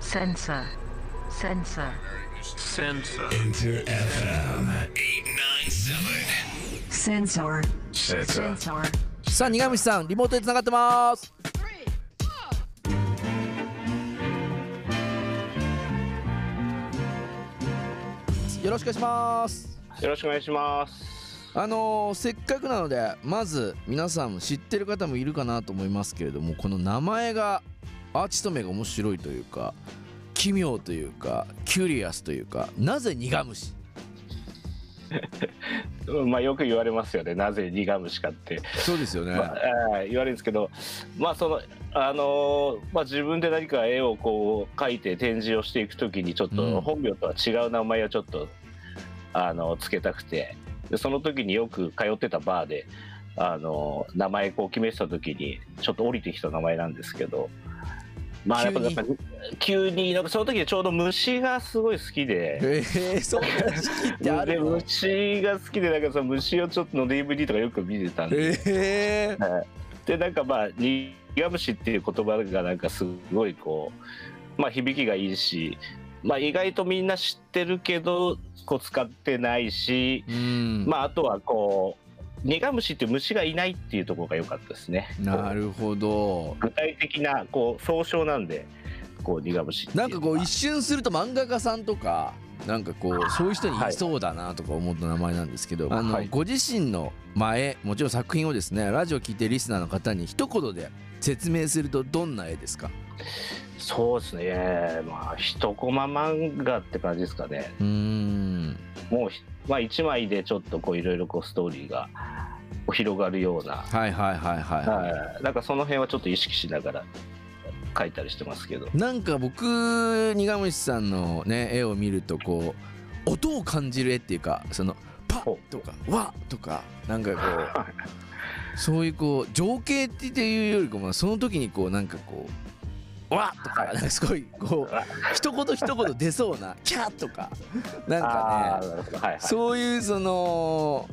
Sensor. Sensor. Sensor. Enter FM 897. Sensor. Sensor. Sensor. さあ苦虫さんリモートでつながってますよろしくお願いしますよろしくお願いします。あのーせっかくなのでまず皆さん知ってる方もいるかなと思いますけれどもこの名前がアーティスト名が面白いというか奇妙というかキュリアスというかなぜ苦虫？う んまあよく言われますよね。なぜ苦虫かって、そうですよね、まあえー言われるんですけど、まあそのあのーまあ自分で何か絵をこう描いて展示をしていくときにちょっうんと本名とは違う名前をちょっと、あのつけたくて、でその時によく通ってたバーで。あの名前こう決めてた時にちょっと降りてきた名前なんですけどまあやっぱ急に。やっぱ急になんかその時ちょうど虫がすごい好きで、えー、そんな時期ってあでるの？虫が好きでなんかその虫をちょっとの DVD とかよく見てたんで、えー、はい。でなんかまあ苦虫っていう言葉がなんかすごいこうまあ響きがいいしまあ意外とみんな知ってるけどこう使ってないし、うん。まああとはこう苦虫っていう虫がいないっていうところが良かったですね。なるほど具体的なこう総称なんでこう苦虫なんかこう一瞬すると漫画家さんとかなんかこうそういう人にいそうだなとか思った名前なんですけど、あのはいご自身の前もちろん作品をですねラジオ聞いてるリスナーの方に一言で説明するとどんな絵ですか？そうですね。まあ一コマ漫画って感じですかね。うーん。もうひ、まあ、一枚でちょっとこういろいろこうストーリーが広がるような、はいはいはいはい、ははい、なんかその辺はちょっと意識しながら描いたりしてますけど。い、なんか僕苦虫さんのね絵を見るとこう音を感じる絵っていうかそのパッとかわっとかなんかこうそういうこう情景っていうよりかもその時にこうなんかこうわっとかなんかすごいこう 一言一言出そうなキャッとかなんかねそういうその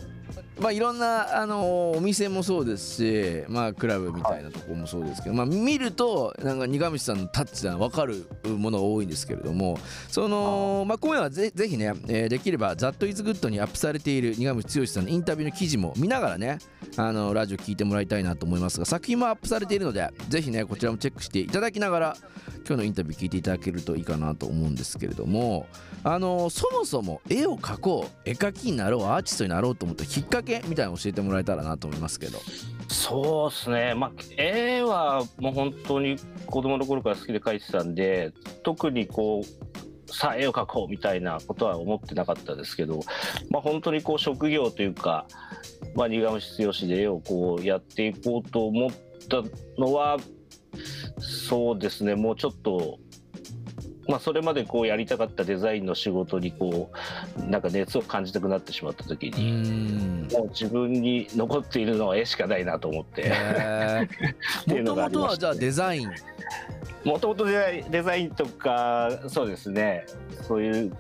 まあいろんなあのお店もそうですしまあクラブみたいなとこもそうですけど、まあ見るとなんか苦虫さんのタッチが分かるものが多いんですけれどもそのまあ今夜はぜぜひね、えーできれば「ザットイズグッドにアップされている苦虫剛さんのインタビューの記事も見ながらねあのラジオ聞いてもらいたいなと思いますが作品もアップされているのでぜひねこちらもチェックしていただきながら今日のインタビュー聞いていただけるといいかなと思うんですけれどもあのそもそも絵を描こう絵描きになろうアーティストになろうと思ったきっかけみたいなの教えてもらえたらなと思いますけど。そうですね。まあ絵はもう本当に子供の頃から好きで描いてたんで特にこうさあ絵を描こうみたいなことは思ってなかったですけど、まあ、本当にこう職業というか、まあ、苦虫剛で絵をこうやっていこうと思ったのはそうですね。もうちょっと。まあ、それまでこうやりたかったデザインの仕事にこうなんか熱を感じたくなってしまった時うに、ん。もう自分に残っているのは絵しかないなと思って。もともとはじゃあデザイン？もともとデザインとかそうですね。そういう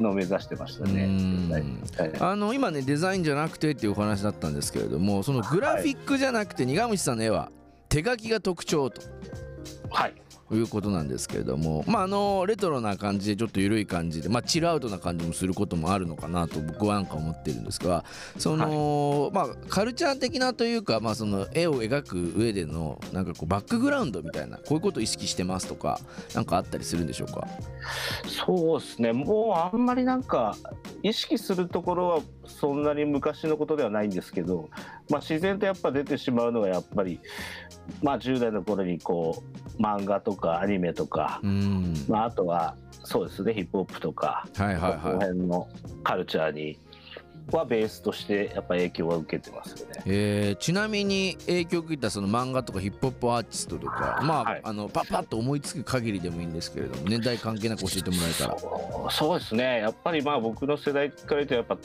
のを目指してましたね。うん。はい。あの今ねデザインじゃなくてっていうお話だったんですけれどもそのグラフィックじゃなくて苦虫さんの絵は手書きが特徴とはい。いうことなんですけれどもまああのレトロな感じでちょっと緩い感じでまあチルアウトな感じもすることもあるのかなと僕はなんか思ってるんですがその、まあカルチャー的なというかまあその絵を描く上でのなんかこうバックグラウンドみたいなこういうことを意識してますとかなんかあったりするんでしょうか？そうですね。もうあんまりなんか意識するところはそんなに昔のことではないんですけど、まあ、自然とやっぱ出てしまうのがやっぱり、まあ、10代の頃にこう漫画とかアニメとか、うん。まあ、あとはそうですねヒップホップとか、はいはいこのはい辺のカルチャーにはベースとしてやっぱ影響は受けてますよね。えーちなみに影響を受けたその漫画とかヒップホップアーティストとかまあ,、はい。あのパッパッと思いつく限りでもいいんですけれども年代関係なく教えてもらえたら。そうそうですね。やっぱりまあ僕の世代から言うとやっぱ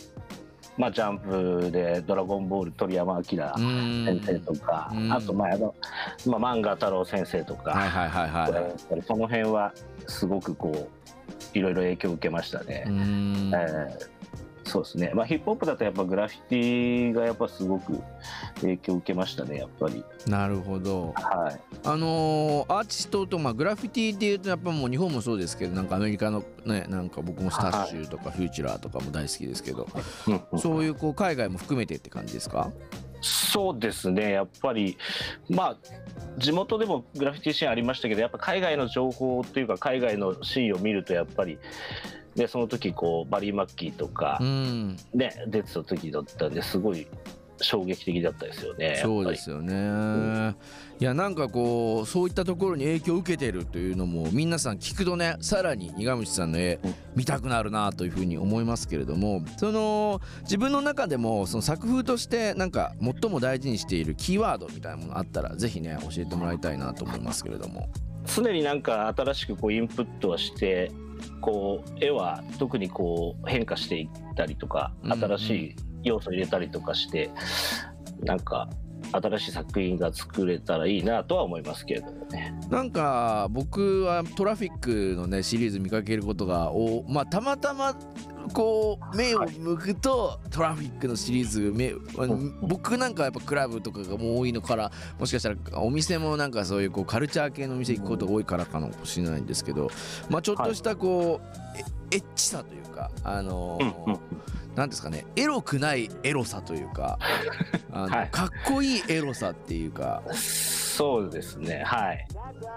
まあジャンプで「ドラゴンボール」鳥山明先生とかうん。あとまああの、まあ、漫画太郎先生とか、はいはいはいはい。その辺はすごくこういろいろ影響を受けましたね。うん。えーそうですね、まあ、ヒップホップだとやっぱグラフィティがやっぱすごく影響を受けましたねやっぱり。なるほど。はい。あのーアーティストと、まあ、グラフィティっていうとやっぱもう日本もそうですけどなんかアメリカのねなんか僕もスタッシュとかフューチュラーとかも大好きですけど、うんうんそういうこう海外も含めてって感じですか？そうですねやっぱり。まあ地元でもグラフィティシーンありましたけどやっぱ海外の情報っていうか海外のシーンを見るとやっぱりでその時こうバリー・マッキーとかうん。ね、出てた時だったんですごい衝撃的だったですよね。そうですよね、いやなんかこうそういったところに影響を受けてるというのも皆さん聞くとねさらに苦虫さんの絵うん見たくなるなというふうに思いますけれどもその自分の中でもその作風としてなんか最も大事にしているキーワードみたいなものあったらぜひね教えてもらいたいなと思いますけれども。常になんか新しくこうインプットはしてこう絵は特にこう変化していったりとかうんうん。新しい要素を入れたりとかして、なんか新しい作品が作れたらいいなとは思いますけれどもね。なんか僕はトラフィックのねシリーズ見かけることがおまあたまたまこう目を向くとトラフィックのシリーズ目僕なんかやっぱクラブとかがもう多いのからもしかしたらお店もなんかそういうこうカルチャー系のお店行くことが多いからかもしれないんですけどまあちょっとしたこうエエッチさというかあのーうんうん。なんですかねエロくないエロさというか あの、はい。かっこいいエロさっていうかそうですね。はい。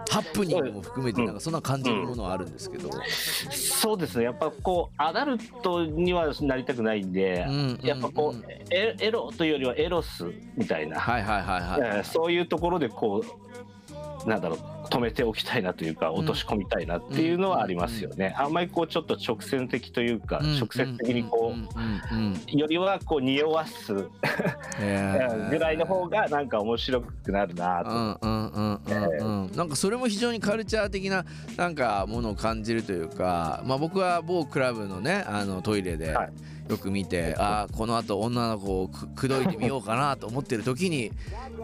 ハプニングも含めてうん。なんかそんな感じるものはあるんですけど、そうですね。やっぱこうアダルトにはなりたくないんで、うんやっぱこう、エエロというよりはエロスみたいな、はいはいはいはい、えーそういうところでこうなんだろう止めておきたいなというか落とし込みたいなっていうのはありますよね。あんまりこうちょっと直線的というか、直接的にこう、よりはこう匂わすえーぐらいの方がなんか面白くなるなと。なんかそれも非常にカルチャー的ななんかものを感じるというかまあ僕は某クラブのねあのトイレではいよく見て、ああこのあと女の子をく口説いてみようかなと思ってる時に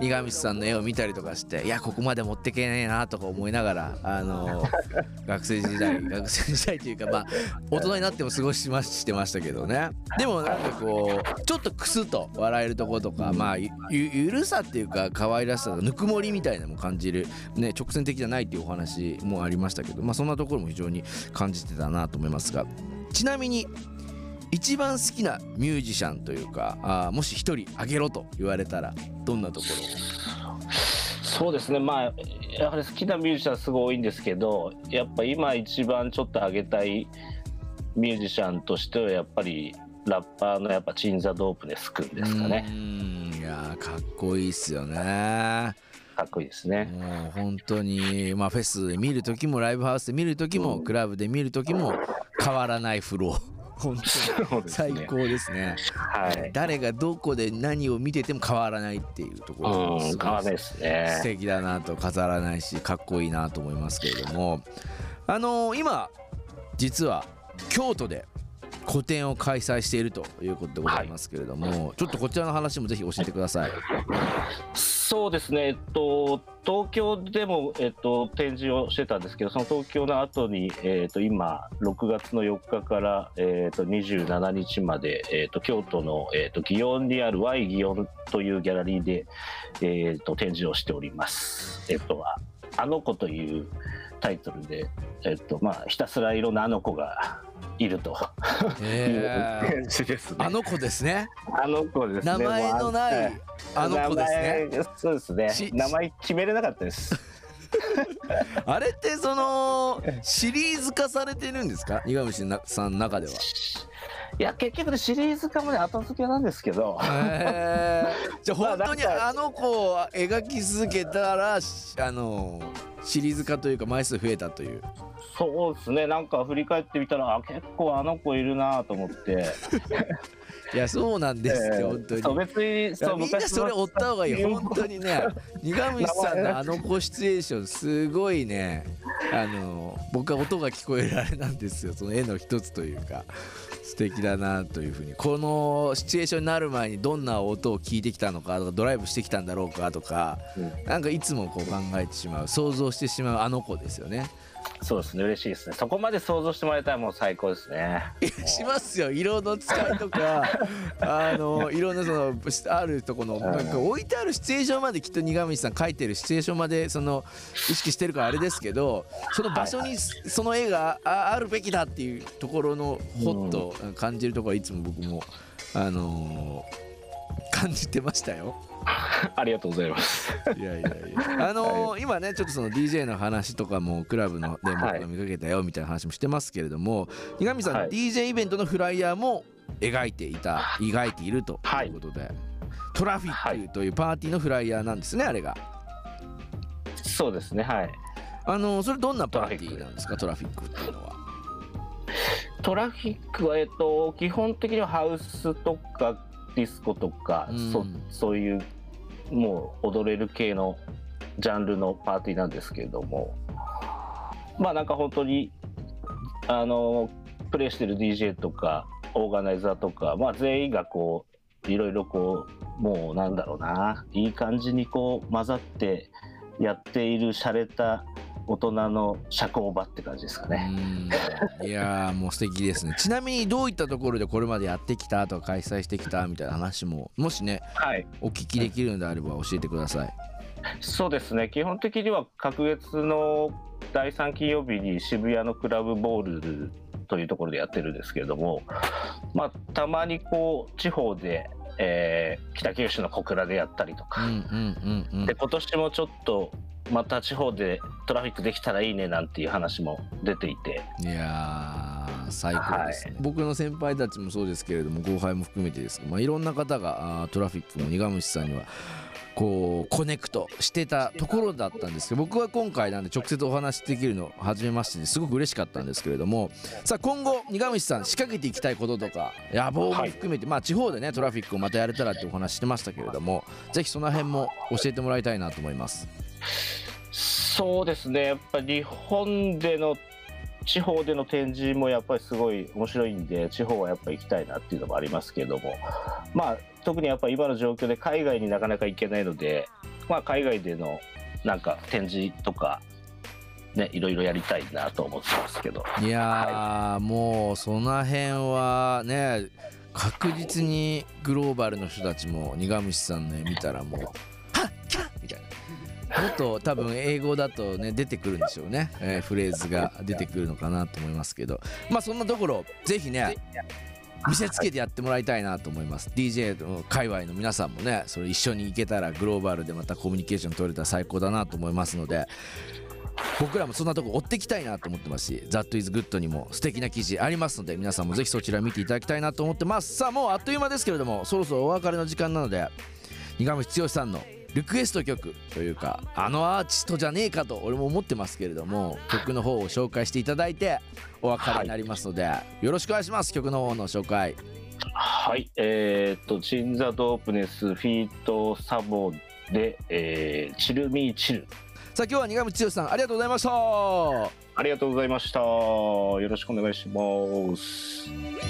苦道さんの絵を見たりとかしていやここまで持ってけねえなとか思いながらあの 学生時代学生時代というかまあ大人になっても過ごしましてましたけどね。でもなんかこうちょっとクスッと笑えるところとかまあゆゆゆるさっていうか可愛らしさぬくもりみたいなのも感じる、ね、直線的じゃないっていうお話もありましたけどまあそんなところも非常に感じてたなと思いますが。ちなみに一番好きなミュージシャンというかあーもし一人あげろと言われたらどんなとこそうですね。まあやはり好きなミュージシャンすごい多いんですけどやっぱ今一番ちょっと上げたいミュージシャンとしてはやっぱりラッパーのやっぱチンザ・ドープネスくんろですかね。うーんいやーかっこいいっすよね。かっこいいですね。もう本当にまあフェスで見る時もライブハウスで見る時もクラブで見る時も変わらないフロー本当に。最高ですね。はい。誰がどこで何を見てても変わらないっていうところがうんすごい変わらないですね。素敵だなと飾らないしかっこいいなと思いますけれども。あのー今実は京都で個展を開催しているということでございますけれども、ちょっとこちらの話もぜひ教えてください。そうですね、えっと、東京でも、えっと、展示をしてたんですけど、その東京の後に、えっと、今、6月の4日から、えっと、27日まで、えっと、京都の、えっと、祇園にある Y 祇園というギャラリーで、えっと、展示をしております。えっと、ああの子というタイトルで、えっと、まあ、ひたすらいろんなあの子がいると いうえー展示ですね。あの子ですね。あの子ですね。名前のないあの子ですね。そうですねし。名前決めれなかったです。あれってそのシリーズ化されてるんですか？苦虫なさんの中では。いや結局ねシリーズ化もね後付けなんですけど。へーじゃあ 本当にまあの子を描き続けたらしあのシリーズ化というか枚数増えたという。そうですね。なんか振り返ってみたらあ結構あの子いるなと思って。いやそうなんですって、え。ー本当に。そう別にそうみんなそれ追った方がいい。本当にね苦虫さんのあの子シチュエーションすごいね。あの僕は音が聞こえるあれなんですよ。その絵の一つというか素敵だなというふうに。このシチュエーションになる前にどんな音を聞いてきたのかとかドライブしてきたんだろうかとかうん。なんかいつもこう考えてしまう想像してしまうあの子ですよねそうですね。嬉しいですね。そこまで想像してもらえたらもう最高ですね。しますよ。色の使いとか あのいろんなそのあるとこのなんか置いてあるシチュエーションまできっと苦虫さん書いてるシチュエーションまでその意識してるからあれですけどその場所にその絵がああるべきだっていうところのホッと感じるところはいつも僕もあのー感じてましたよ。ありがとうございます。いやいやいや。あのー今ねちょっとその DJ の話とかもクラブのではい僕が見かけたよみたいな話もしてますけれども、苦味さん、はい DJ イベントのフライヤーも描いていた描いているとはいいうことで、トラフィックというパーティーのフライヤーなんですねあれが。そうですねはい。あのーそれどんなパーティーなんですかトラフィックっていうのは？トラフィックはえっと基本的にはハウスとかディスコとか、うん。そそういうもう踊れる系のジャンルのパーティーなんですけれども。まあなんか本当にあのプレイしてる DJ とかオーガナイザーとか、まあ、全員がこういろいろこうもうなんだろうないい感じにこう混ざってやっている洒落た大人の社交場って感じですかね。うんいやーもう素敵ですね。ちなみにどういったところでこれまでやってきたとか開催してきたみたいな話ももしねはいお聞きできるのであれば教えてください。そうですね基本的には各月の第3金曜日に渋谷のクラブボールというところでやってるんですけれども、まあ、たまにこう地方で、えー北九州の小倉でやったりとか、で。今年もちょっとまた地方でトラフィックできたらいいねなんていう話も出ていて。いやー最高ですね、僕の先輩たちもそうですけれども後輩も含めてですけど、まあ、いろんな方がトラフィックの苦虫さんにはこうコネクトしてたところだったんですけど僕は今回なんで直接お話しできるの初めましてですごく嬉しかったんですけれどもさあ今後苦虫さん仕掛けていきたいこととか野望も含めて、まあ地方でねトラフィックをまたやれたらってお話してましたけれどもぜひその辺も教えてもらいたいなと思います。そうですね。やっぱり日本での地方での展示もやっぱりすごい面白いんで地方はやっぱり行きたいなっていうのもありますけれども。まあ特にやっぱり今の状況で海外になかなか行けないのでまあ海外でのなんか展示とかねいろいろやりたいなと思ってますけど。いやー、もうその辺はね確実にグローバルの人たちも苦虫さんの絵見たらもう「もっと多分英語だとね出てくるんでしょうね、えーフレーズが出てくるのかなと思いますけど。まあそんなところぜひね見せつけてやってもらいたいなと思います。DJ の界隈の皆さんもねそれ一緒に行けたらグローバルでまたコミュニケーション取れたら最高だなと思いますので僕らもそんなとこ追っていきたいなと思ってますし「That is Good」にも素敵な記事ありますので皆さんもぜひそちら見ていただきたいなと思ってます。さあもうあっという間ですけれどもそろそろお別れの時間なので苦虫剛さんのリクエスト曲というかあのアーティストじゃねえかと俺も思ってますけれども曲の方を紹介していただいてお別れになりますので、よろしくお願いします曲の方の紹介。はいえーっと「チン・ザ・ドープネス・フィート・サボ」で、えーチル・ミー・チル。さあ今日は苦虫剛さんありがとうございました。ありがとうございました。よろしくお願いします